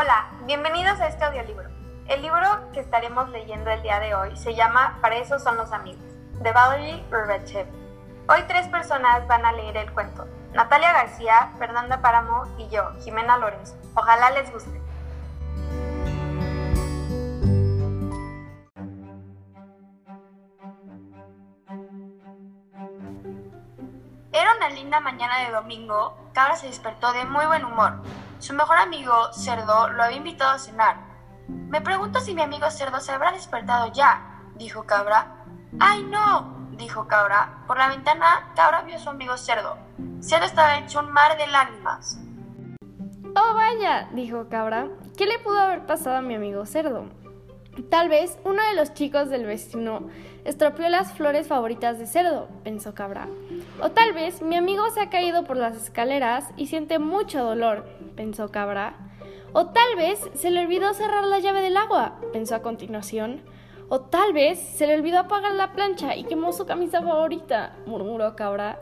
Hola, bienvenidos a este audiolibro. El libro que estaremos leyendo el día de hoy se llama Para eso son los amigos, de Valerie Urbachev. Hoy tres personas van a leer el cuento. Natalia García, Fernanda Páramo y yo, Jimena Lorenzo. Ojalá les guste. Era una linda mañana de domingo. Cabra se despertó de muy buen humor. Su mejor amigo, Cerdo, lo había invitado a cenar. Me pregunto si mi amigo Cerdo se habrá despertado ya, dijo Cabra. ¡Ay, no! dijo Cabra. Por la ventana, Cabra vio a su amigo Cerdo. Cerdo estaba hecho un mar de lágrimas. Oh, vaya, dijo Cabra. ¿Qué le pudo haber pasado a mi amigo Cerdo? Tal vez uno de los chicos del vecino estropeó las flores favoritas de Cerdo, pensó Cabra. O tal vez mi amigo se ha caído por las escaleras y siente mucho dolor, pensó Cabra. O tal vez se le olvidó cerrar la llave del agua, pensó a continuación. O tal vez se le olvidó apagar la plancha y quemó su camisa favorita, murmuró Cabra.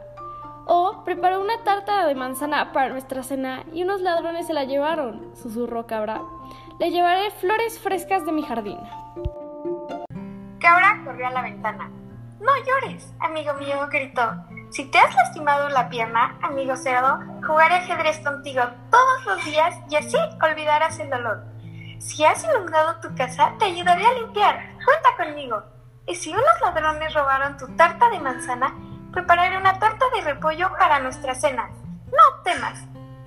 O preparó una tarta de manzana para nuestra cena y unos ladrones se la llevaron, susurró Cabra. Le llevaré flores frescas de mi jardín. Cabra corrió a la ventana. No llores, amigo mío, gritó. Si te has lastimado la pierna, amigo cerdo, jugaré ajedrez contigo todos los días y así olvidarás el dolor. Si has inundado tu casa, te ayudaré a limpiar. Cuenta conmigo. Y si unos ladrones robaron tu tarta de manzana, prepararé una tarta de repollo para nuestra cena. No temas.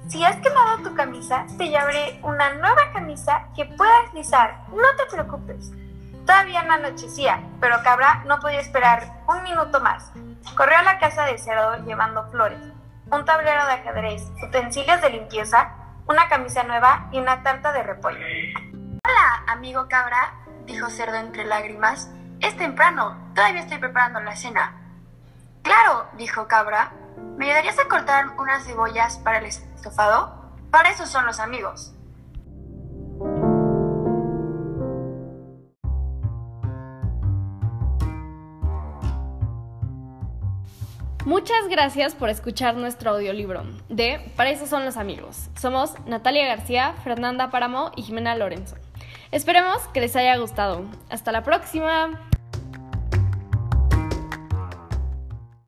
Si has quemado tu camisa, te llevaré una nueva camisa que puedas lisar. No te preocupes. Todavía no anochecía, pero Cabra no podía esperar un minuto más. Corrió a la casa de cerdo llevando flores, un tablero de ajedrez, utensilios de limpieza, una camisa nueva y una tarta de repollo. Hola, amigo Cabra, dijo Cerdo entre lágrimas. Es temprano, todavía estoy preparando la cena. Claro, dijo Cabra. ¿Me ayudarías a cortar unas cebollas para el estofado? Para eso son los amigos. Muchas gracias por escuchar nuestro audiolibro de Para eso son los amigos. Somos Natalia García, Fernanda Páramo y Jimena Lorenzo. Esperemos que les haya gustado. Hasta la próxima.